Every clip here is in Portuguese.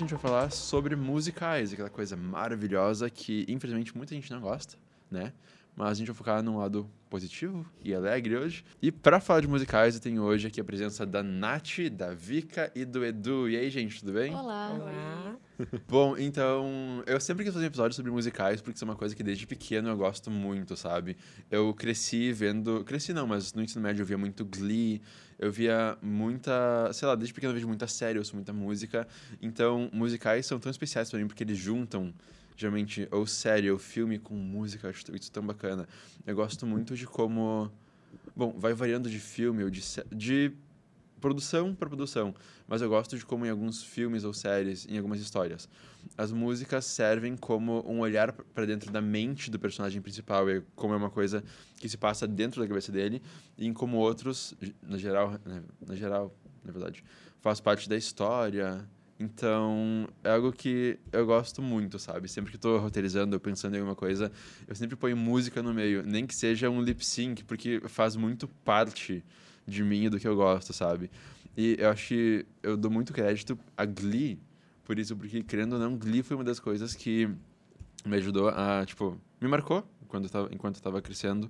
Gente vai falar sobre musicais, aquela coisa maravilhosa que infelizmente muita gente não gosta, né? Mas a gente vai focar num lado positivo e alegre hoje. E para falar de musicais, eu tenho hoje aqui a presença da Nath, da Vika e do Edu. E aí, gente, tudo bem? Olá. Olá. Bom, então, eu sempre quis fazer um episódio sobre musicais, porque isso é uma coisa que desde pequeno eu gosto muito, sabe? Eu cresci vendo. Cresci não, mas no ensino médio eu via muito Glee, eu via muita. Sei lá, desde pequeno eu vejo muita série, eu ouço muita música. Então, musicais são tão especiais para mim porque eles juntam geralmente ou série ou filme com música, eu acho isso tão bacana. Eu gosto muito de como. Bom, vai variando de filme ou de, de produção para produção, mas eu gosto de como em alguns filmes ou séries, em algumas histórias, as músicas servem como um olhar para dentro da mente do personagem principal, e como é uma coisa que se passa dentro da cabeça dele, e em como outros, na geral, né, na geral, na verdade, faz parte da história. Então, é algo que eu gosto muito, sabe? Sempre que estou roteirizando pensando em alguma coisa, eu sempre ponho música no meio, nem que seja um lip sync, porque faz muito parte de mim e do que eu gosto, sabe? E eu acho que eu dou muito crédito a Glee por isso, porque, querendo ou não, Glee foi uma das coisas que me ajudou a, tipo, me marcou quando eu tava, enquanto eu estava crescendo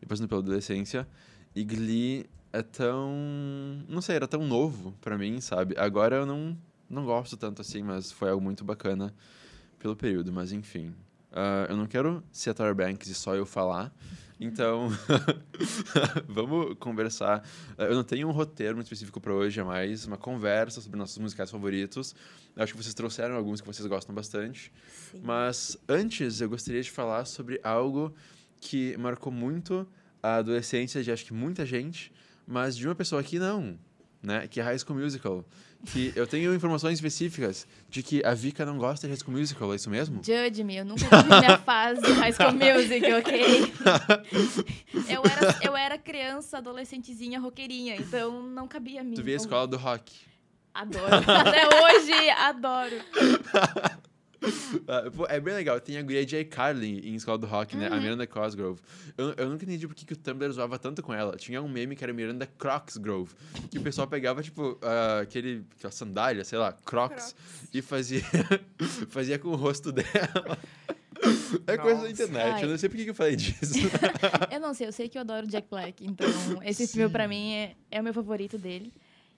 e passando pela adolescência. E Glee é tão. Não sei, era tão novo para mim, sabe? Agora eu não, não gosto tanto assim, mas foi algo muito bacana pelo período. Mas enfim. Uh, eu não quero ser a Banks e só eu falar. Então, vamos conversar. Eu não tenho um roteiro muito específico para hoje, é mais uma conversa sobre nossos musicais favoritos. Eu acho que vocês trouxeram alguns que vocês gostam bastante. Sim. Mas antes, eu gostaria de falar sobre algo que marcou muito a adolescência de acho que muita gente, mas de uma pessoa aqui não, né? Que é High School Musical que eu tenho informações específicas de que a Vika não gosta de High School Musical, é isso mesmo? Judge me, eu nunca tive minha fase de High School Music, ok? eu, era, eu era criança, adolescentezinha, roqueirinha, então não cabia a mim. Tu via a escola do rock. Adoro. Até hoje, adoro. Uh, é bem legal. Tem a guria J. Carlin em Escola do Rock, né? A uhum. Miranda Cosgrove. Eu, eu nunca entendi por que, que o Tumblr zoava tanto com ela. Tinha um meme que era Miranda Crocsgrove. Que o pessoal pegava, tipo, uh, aquele, aquela sandália, sei lá, Crocs, Crocs. e fazia, fazia com o rosto dela. É Nossa. coisa da internet, Ai. eu não sei por que eu falei disso. eu não sei, eu sei que eu adoro Jack Black, então esse Sim. filme pra mim é, é o meu favorito dele.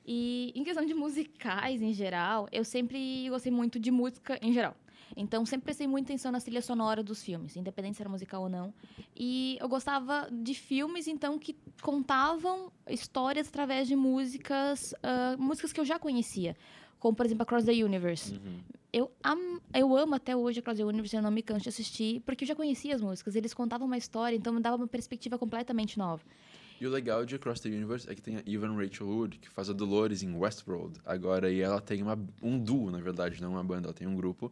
E em questão de musicais em geral, eu sempre gostei muito de música em geral. Então, sempre prestei muita atenção na trilha sonora dos filmes, independente se era musical ou não. E eu gostava de filmes, então, que contavam histórias através de músicas, uh, músicas que eu já conhecia. Como, por exemplo, Across the Universe. Uhum. Eu, am, eu amo até hoje Across the Universe, eu não me canso de assistir, porque eu já conhecia as músicas. Eles contavam uma história, então me dava uma perspectiva completamente nova. E o legal de Across the Universe é que tem a Evan Rachel Wood, que faz a Dolores em Westworld. Agora, e ela tem uma, um duo, na verdade, não uma banda, ela tem um grupo.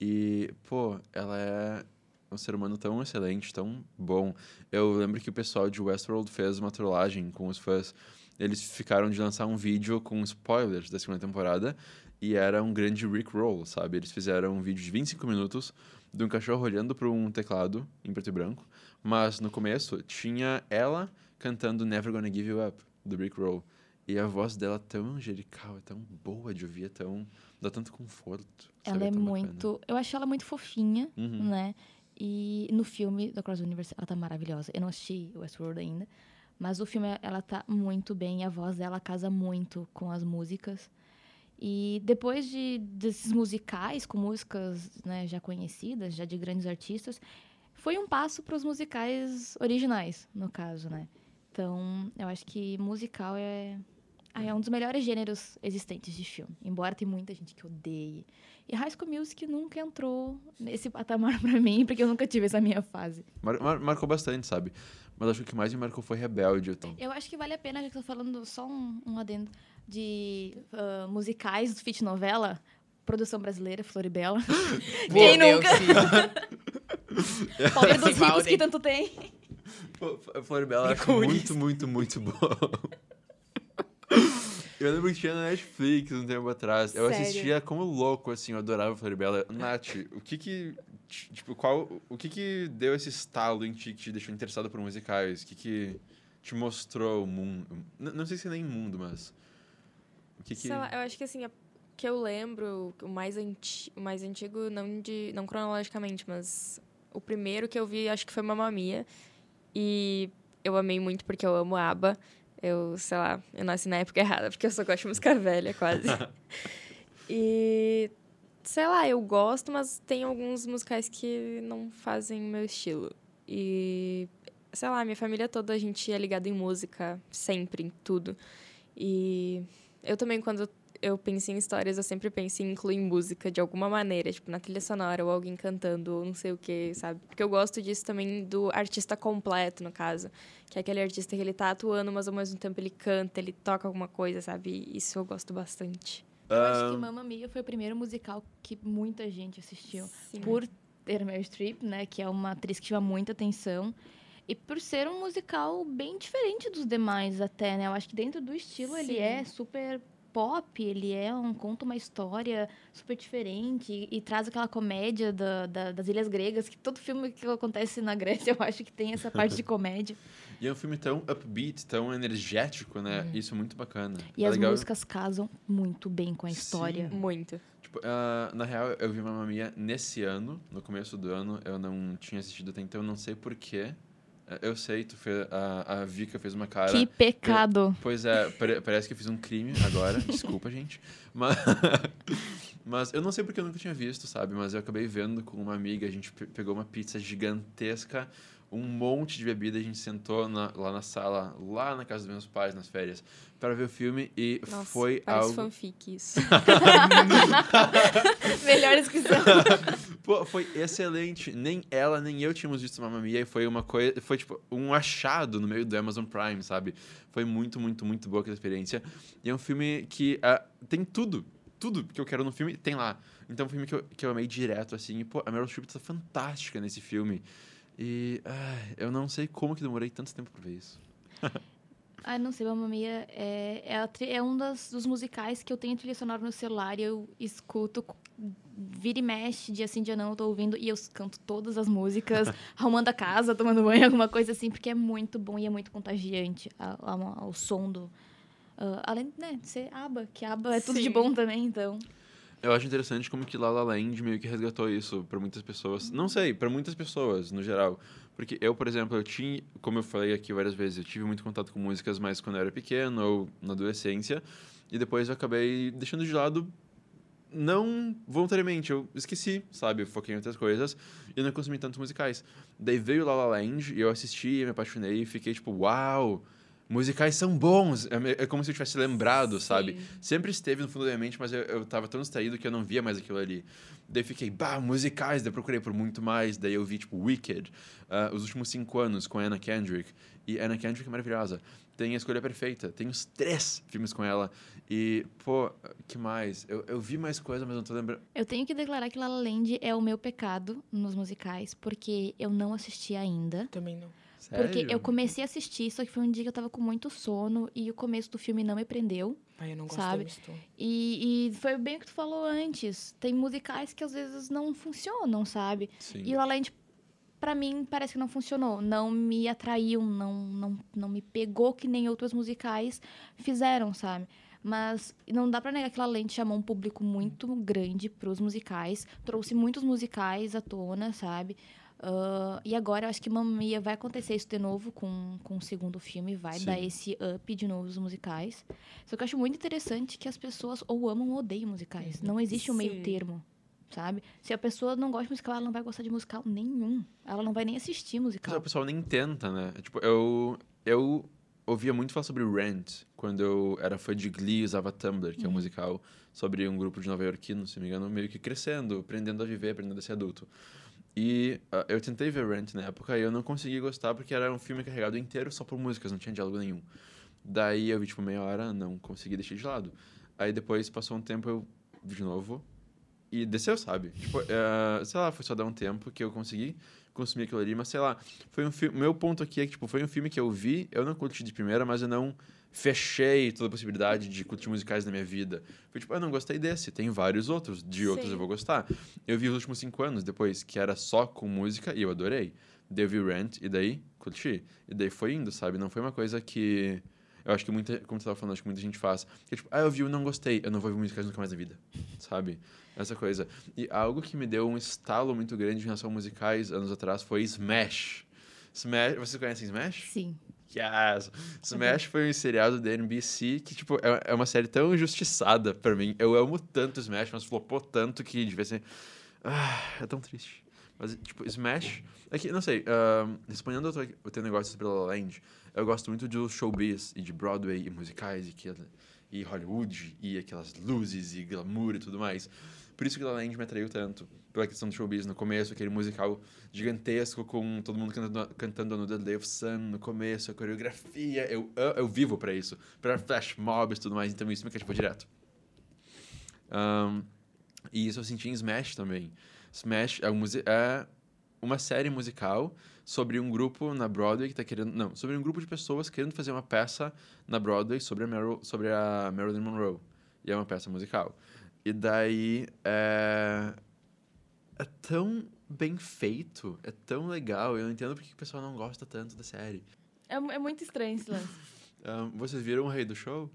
E, pô, ela é um ser humano tão excelente, tão bom. Eu lembro que o pessoal de Westworld fez uma trollagem com os fãs. Eles ficaram de lançar um vídeo com spoilers da segunda temporada e era um grande Rick Roll, sabe? Eles fizeram um vídeo de 25 minutos de um cachorro olhando para um teclado em preto e branco, mas no começo tinha ela cantando Never Gonna Give You Up, do Rick Roll. E a voz dela é tão angelical, é tão boa de ouvir, é tão. dá tanto conforto. Ela é muito. Bacana. Eu acho ela muito fofinha, uhum. né? E no filme da Cross Universe ela tá maravilhosa. Eu não assisti Westworld ainda, mas o filme ela tá muito bem, a voz dela casa muito com as músicas. E depois de, desses musicais, com músicas né, já conhecidas, já de grandes artistas, foi um passo para os musicais originais, no caso, né? Então, eu acho que musical é ah, é um dos melhores gêneros existentes de filme, embora tem muita gente que odeie. E High School Music nunca entrou nesse patamar pra mim, porque eu nunca tive essa minha fase. Mar mar marcou bastante, sabe? Mas acho que o que mais me marcou foi Rebelde. Então. Eu acho que vale a pena, já que eu tô falando só um, um adendo, de uh, musicais do Fit Novela, produção brasileira, Floribela. Quem nunca? Pobre dos ricos que tanto tem. Floribela acho muito, muito, muito bom. Eu lembro que tinha na Netflix um tempo atrás. Eu Sério? assistia como louco, assim, eu adorava Floribela. Nath, o que que. Tipo, qual. O que que deu esse estalo em ti que te deixou interessado por musicais? O que que te mostrou o mundo? N- Não sei se é nem mundo, mas. O que que. Sei lá, eu acho que assim, a- que eu lembro, o mais, anti, o mais antigo, não, de, não cronologicamente, mas o primeiro que eu vi, acho que foi Mamma Mia. E eu amei muito porque eu amo ABBA. Eu, sei lá, eu nasci na época errada, porque eu só gosto de música velha, quase. e, sei lá, eu gosto, mas tem alguns musicais que não fazem o meu estilo. E, sei lá, minha família toda, a gente é ligado em música, sempre, em tudo. E eu também, quando eu penso em histórias, eu sempre penso em incluir música de alguma maneira, tipo na trilha sonora, ou alguém cantando, ou não sei o que, sabe? Porque eu gosto disso também do artista completo, no caso. Que é aquele artista que ele tá atuando, mas ao mesmo tempo ele canta, ele toca alguma coisa, sabe? E Isso eu gosto bastante. Eu acho Ah, que Mamma Mia foi o primeiro musical que muita gente assistiu. Sim. Por ter Meryl Streep, né? Que é uma atriz que chama muita atenção. E por ser um musical bem diferente dos demais até, né? Eu acho que dentro do estilo ele Sim. é super pop, ele é um conta uma história super diferente e, e traz aquela comédia da- da- das ilhas gregas, que todo filme que acontece na Grécia eu acho que tem essa parte de comédia. E é um filme tão upbeat, tão energético, né? Isso é muito bacana. E é as legal. músicas casam muito bem com a Sim. história. Muito. Tipo, ah, na real, eu vi Mamma Mia nesse ano, no começo do ano. Eu não tinha assistido até então, eu não sei porquê. Eu sei, tu fez, a, a Vika fez uma cara. Que pecado! Pois é, pare- parece que eu fiz um crime agora. Desculpa, gente. Mas, mas eu não sei porque eu nunca tinha visto, sabe? Mas eu acabei vendo com uma amiga. A gente pe- pegou uma pizza gigantesca, um monte de bebida. A gente sentou na- lá na sala, lá na casa dos meus pais, nas férias, para ver o filme. E Nossa, foi parece algo. fanfic isso. Melhor descrição. Pô, foi excelente. Nem ela, nem eu tínhamos visto Mamma Mia e foi uma coisa, foi tipo um achado no meio do Amazon Prime, sabe? Foi muito, muito, muito boa aquela experiência. E é um filme que ah, tem tudo, tudo que eu quero no filme tem lá. Então é um filme que eu, que eu amei direto, assim. E, pô, a Meryl Streep tá fantástica nesse filme. E eu não sei como que demorei tanto tempo pra ver isso. Ah, não sei, Mamma Mia é, é, é um das, dos musicais que eu tenho trilha sonora no celular e eu escuto, vira e mexe, dia sim, dia não, eu tô ouvindo e eu canto todas as músicas, arrumando a casa, tomando banho, alguma coisa assim, porque é muito bom e é muito contagiante a- a- o som do... ah, além né, de ser ABBA, que ABBA é tudo de bom também, então... Eu acho interessante como que La La Land meio que resgatou isso pra muitas pessoas. Não sei, pra muitas pessoas, no geral. Porque eu, por exemplo, eu tinha, como eu falei aqui várias vezes, eu tive muito contato com músicas mais quando eu era pequeno ou na adolescência. E depois eu acabei deixando de lado, não voluntariamente, eu esqueci, sabe? Foquei em outras coisas e não consumi tantos musicais. Daí veio La La Land e eu assisti, me apaixonei e fiquei tipo, uau! Musicais são bons! É É como se eu tivesse lembrado, sabe? Sim. Sempre esteve no fundo da minha mente, mas eu, eu tava tão distraído que eu não via mais aquilo ali. Daí fiquei, bah, musicais, daí procurei por muito mais. Daí eu vi, tipo, Wicked, ah, os últimos cinco anos com Anna Kendrick. E Anna Kendrick é maravilhosa. Tem a escolha perfeita. Tem os três filmes com ela. E, pô, que mais? Eu, eu vi mais coisa, mas não tô lembrando. Eu tenho que declarar que La La Land é o meu pecado nos musicais, porque eu não assisti ainda. Também não. Porque Sério? eu comecei a assistir, só que foi um dia que eu tava com muito sono e o começo do filme não me prendeu. Ai, eu não gosto Sabe? E, e foi bem o que tu falou antes. Tem musicais que às vezes não funcionam, sabe? Sim. E La La Land, pra mim, parece que não funcionou. Não me atraiu, não, não, não me pegou que nem outros musicais fizeram, sabe? Mas não dá pra negar que La Land chamou um público muito grande pros musicais. Trouxe muitos musicais à tona, sabe? Ah, e agora eu acho que Mamma Mia vai acontecer isso de novo com, com o segundo filme. Vai Sim. dar esse up de novo dos musicais. Só que eu acho muito interessante que as pessoas ou amam ou odeiam musicais. Não existe um meio Sim. termo, sabe? Se a pessoa não gosta de musical, ela não vai gostar de musical nenhum. Ela não vai nem assistir Mas musical. o pessoal nem tenta, né? Tipo, eu, eu ouvia muito falar sobre Rent quando eu era fã de Glee e usava Tumblr, que é um musical sobre um grupo de nova-iorquinos, se não me engano, meio que crescendo, aprendendo a viver, aprendendo a ser adulto. E ah, eu tentei ver Rent na época e eu não consegui gostar porque era um filme carregado inteiro só por músicas, não tinha diálogo nenhum. Daí eu vi, tipo, meia hora, não consegui deixar de lado. Aí depois passou um tempo, eu vi de novo. e desceu, sabe? Tipo, uh, sei lá, foi só dar um tempo que eu consegui consumir aquilo ali, mas sei lá, foi um filme. Meu ponto aqui é que, tipo, foi um filme que eu vi, eu não curti de primeira, mas eu não fechei toda a possibilidade de curtir musicais na minha vida. Foi tipo, eu não gostei desse, tem vários outros, de outros Sim. eu vou gostar. Eu vi os últimos cinco anos depois, que era só com música, e eu adorei. Daí eu vi Rent, e daí curti. E daí foi indo, sabe? Não foi uma coisa que. Eu acho que muita, como você estava falando, acho que muita gente faz. Que tipo, ah, eu vi e não gostei, eu não vou ver musicais nunca mais na vida, sabe? Essa coisa. E algo que me deu um estalo muito grande em relação a musicais anos atrás foi Smash. Smash, vocês conhecem Smash? Sim. Yes! Smash foi um seriado da NBC que, tipo, é, é uma série tão injustiçada pra mim. Eu amo tanto Smash, mas flopou tanto que devia ser... Ah, é tão triste. Mas, tipo, Smash... É que, não sei, uh, respondendo ao teu negócio sobre La La Land, eu gosto muito de showbiz e de Broadway e musicais e, que, e Hollywood e aquelas luzes e glamour e tudo mais. Por isso que La La Land me atraiu tanto pela questão do showbiz no começo, aquele musical gigantesco com todo mundo cantando, cantando no The Day of Sun no começo, a coreografia. Eu, eu, eu vivo para isso, para flash mobs e tudo mais, então isso me cativou direto. Um, e isso eu senti em Smash também. Smash é, um é uma série musical sobre um grupo na Broadway que está querendo. Não, sobre um grupo de pessoas querendo fazer uma peça na Broadway sobre a, Meryl, sobre a Marilyn Monroe. E é uma peça musical. E daí. É, é tão bem feito, é tão legal. Eu não entendo porque o pessoal não gosta tanto da série. É, é muito estranho esse lance. um, vocês viram o Rei do Show?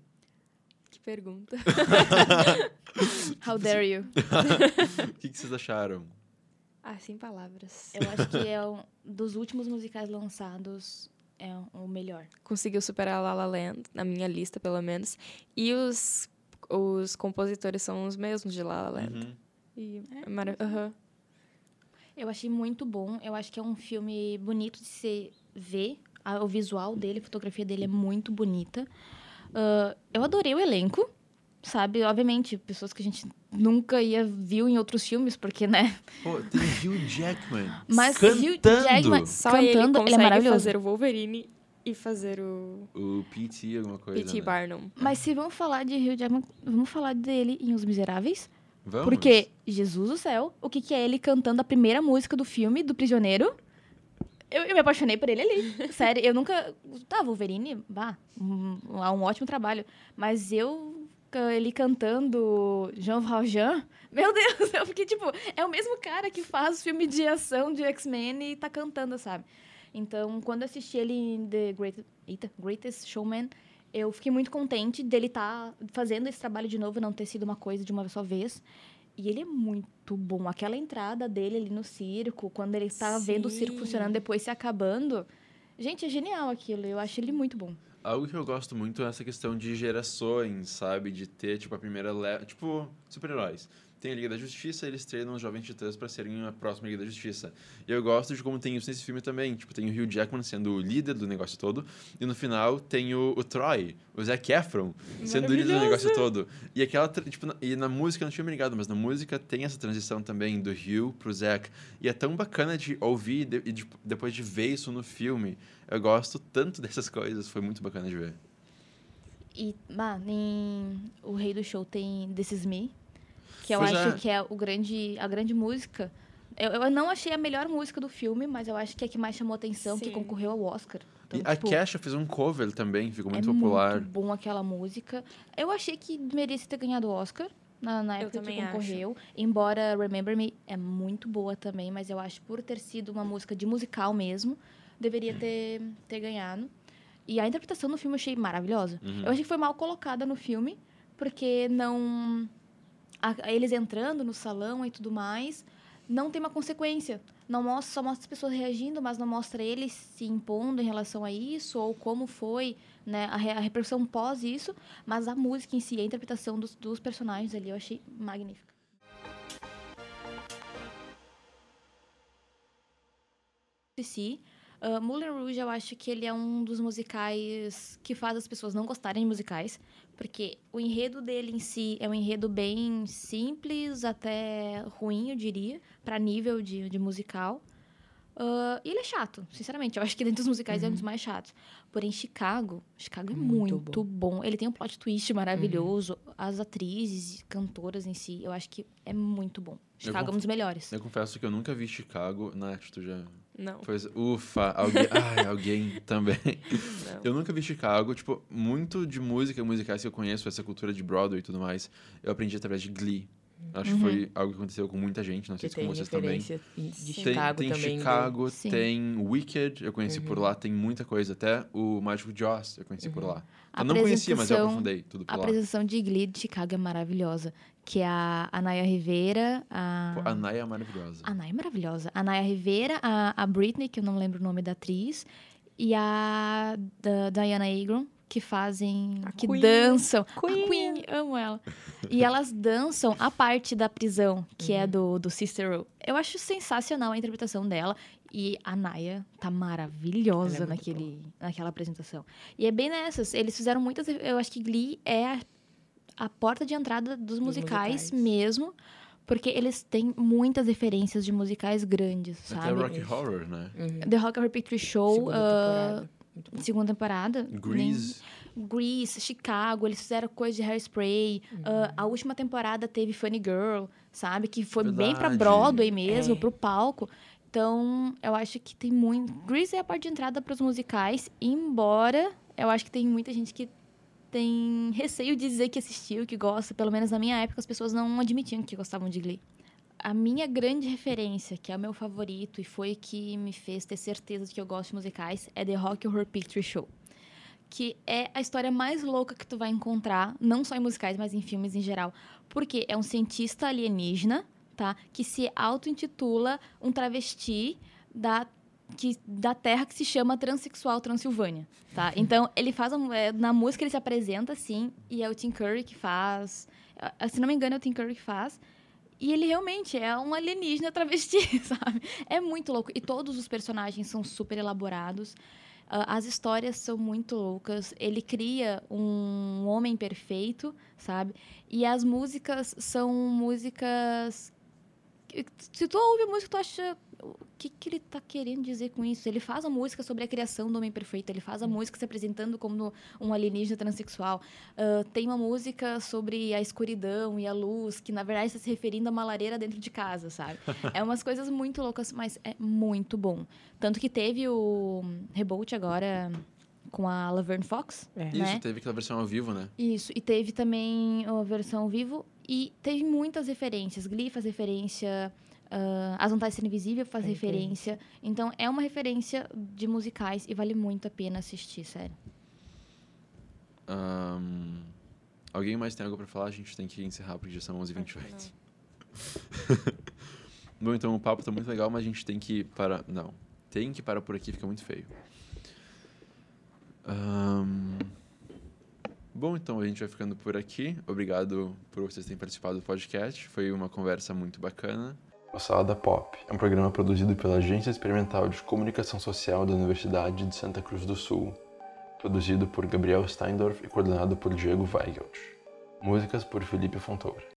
Que pergunta. How dare you? O que, que vocês acharam? Ah, sem palavras. Eu acho que é um dos últimos musicais lançados é o melhor. Conseguiu superar La La Land, na minha lista, pelo menos. E os, os compositores são os mesmos de La La Land. Uhum. E é, é maravilhoso. Uhum. Eu achei muito bom. Eu acho que é um filme bonito de se ver. O visual dele, a fotografia dele é muito bonita. Uh, eu adorei o elenco, sabe? Obviamente, pessoas que a gente nunca ia viu em outros filmes, porque, né? Pô, tem Hugh Jackman. Mas cantando. Hugh Jackman Só cantando, ele, ele é maravilhoso. fazer o Wolverine e fazer o. O P.T. alguma coisa. P.T. Né? Barnum. Mas se vamos falar de Hugh Jackman, vamos falar dele em Os Miseráveis. Vamos. Porque, Jesus do céu, o que, que é ele cantando a primeira música do filme, do Prisioneiro? Eu, eu me apaixonei por ele ali. Sério, eu nunca. Tá, Wolverine, vá, um, um ótimo trabalho. Mas eu ele cantando Jean Valjean. Meu Deus, eu fiquei tipo, é o mesmo cara que faz filme de ação de X-Men e tá cantando, sabe? Então, quando eu assisti ele em The Great, Eita, Greatest Showman, eu fiquei muito contente dele estar tá fazendo esse trabalho de novo, não ter sido uma coisa de uma só vez. E ele é muito bom. Aquela entrada dele ali no circo, quando ele está vendo o circo funcionando, depois se acabando. Gente, é genial aquilo. Eu acho ele muito bom. Algo que eu gosto muito é essa questão de gerações, sabe? De ter, tipo, a primeira. Tipo, super-heróis tem a Liga da Justiça, eles treinam os Jovens Titãs para serem a próxima Liga da Justiça. E eu gosto de como tem isso nesse filme também. Tipo, tem o Hugh Jackman sendo o líder do negócio todo, e no final tem o, o Troy, o Zac Efron, sendo o líder do negócio todo. E aquela, tipo, na, e na música, não tinha me ligado, mas na música tem essa transição também do Hugh pro Zac. E é tão bacana de ouvir e de, depois de ver isso no filme. Eu gosto tanto dessas coisas, foi muito bacana de ver. E, mano, em O Rei do Show tem This Is Me, que eu acho que é o grande, a grande música. Eu, eu não achei a melhor música do filme, mas eu acho que é a que mais chamou atenção, Sim. que concorreu ao Oscar. Então, e tipo, a Kesha fez um cover também, ficou muito é popular. muito bom aquela música. Eu achei que merecia ter ganhado o Oscar na, na época que concorreu. Acho. Embora Remember Me é muito boa também, mas eu acho que por ter sido uma música de musical mesmo, deveria ter, ter ganhado. E a interpretação no filme eu achei maravilhosa. Uhum. Eu achei que foi mal colocada no filme, porque não a, eles entrando no salão e tudo mais, não tem uma consequência. Não mostra, só mostra as pessoas reagindo, mas não mostra eles se impondo em relação a isso, ou como foi né, a, a repercussão pós isso. Mas a música em si, a interpretação dos, dos personagens ali, eu achei magnífica. Si, uh, Moulin Rouge, eu acho que ele é um dos musicais que faz as pessoas não gostarem de musicais, porque o enredo dele em si é um enredo bem simples, até ruim, eu diria, para nível de, de musical. Uh, e ele é chato, sinceramente. Eu acho que dentro dos musicais uhum. é um dos uhum. mais chatos. Porém, Chicago, Chicago é muito, muito bom. bom. Ele tem um plot twist maravilhoso. Uhum. As atrizes, cantoras em si, eu acho que é muito bom. Chicago é um dos melhores. Eu confesso que eu nunca vi Chicago. Nath, tu já... Não. Pois, ufa, alguém, ai, alguém também. Não. Eu nunca vi Chicago. Tipo, muito de música, musicais que eu conheço, essa cultura de Broadway e tudo mais, eu aprendi através de Glee. Acho uhum. que foi algo que aconteceu com muita gente, não sei se com vocês também. De Chicago tem, tem também. Chicago, do... tem Wicked, eu conheci uhum. por lá, tem muita coisa. Até o Mágico Joss eu conheci uhum. por lá. Eu não conhecia, mas eu aprofundei tudo por a lá. A apresentação de Glee de Chicago é maravilhosa. Que é a, a Naya Rivera. A... Pô, a Naya é maravilhosa. A Naya é maravilhosa. A Naya Rivera, a, a Britney, que eu não lembro o nome da atriz, e a da Diana Agron, que fazem, a que Queen. dançam. Queen. A Queen, amo ela. E elas dançam a parte da prisão, que é uhum. é do, do Cicero. Eu acho sensacional a interpretação dela. E a Naya tá maravilhosa é naquele, naquela apresentação. E é bem nessas. Eles fizeram muitas. Eu acho que Glee é a, a porta de entrada dos, dos musicais, musicais, mesmo. Porque eles têm muitas referências de musicais grandes, sabe? Até Rock Horror, né? Uhum. The Rock Horror Picture Show. Uh, segunda temporada. Grease. Nem... Grease, Chicago, eles fizeram coisa de hairspray. Uhum. Uh, a última temporada teve Funny Girl, sabe? Que foi Verdade. bem pra Broadway mesmo, é. pro palco. Então, eu acho que tem muito. Grease é a parte de entrada para os musicais, embora eu acho que tem muita gente que tem receio de dizer que assistiu, que gosta. Pelo menos na minha época, as pessoas não admitiam que gostavam de Glee a minha grande referência, que é o meu favorito e foi que me fez ter certeza de que eu gosto de musicais, é The Rock Horror Picture Show. Que é a história mais louca que tu vai encontrar, não só em musicais, mas em filmes em geral. Porque é um cientista alienígena, tá? Que se auto-intitula um travesti da que, da terra que se chama Transsexual Transilvânia, tá? Então, ele faz... É, na música ele se apresenta, assim, e é o Tim Curry que faz... Se não me engano, é o Tim Curry que faz. E ele realmente é um alienígena travesti, sabe? É muito louco. E todos os personagens são super elaborados. Uh, as histórias são muito loucas. Ele cria um homem perfeito, sabe? E as músicas são músicas. Se tu ouve a música, tu acha o que, que ele está querendo dizer com isso? Ele faz a música sobre a criação do homem perfeito, ele faz a música se apresentando como um alienígena transexual. Uh, tem uma música sobre a escuridão e a luz, que na verdade está se referindo a uma lareira dentro de casa, sabe? é umas coisas muito loucas, mas é muito bom. Tanto que teve o reboot agora com a Laverne Fox. É. Né? Isso, teve aquela versão ao vivo, né? Isso, e teve também a versão ao vivo. E teve muitas referências. Glee faz referência Uh, As Vantagens de Ser Invisível faz referência. Então, é uma referência de musicais e vale muito a pena assistir, sério. Um, alguém mais tem algo para falar? A gente tem que encerrar porque já são 11h28. Bom, então o papo tá muito legal, mas a gente tem que parar. Não. Tem que parar por aqui, fica muito feio. Um, bom, então a gente vai ficando por aqui. Obrigado por vocês terem participado do podcast. Foi uma conversa muito bacana. O Salada Pop é um programa produzido pela Agência Experimental de Comunicação Social da Universidade de Santa Cruz do Sul, produzido por Gabriel Steindorf e coordenado por Diego Weigelt. Músicas por Felipe Fontoura.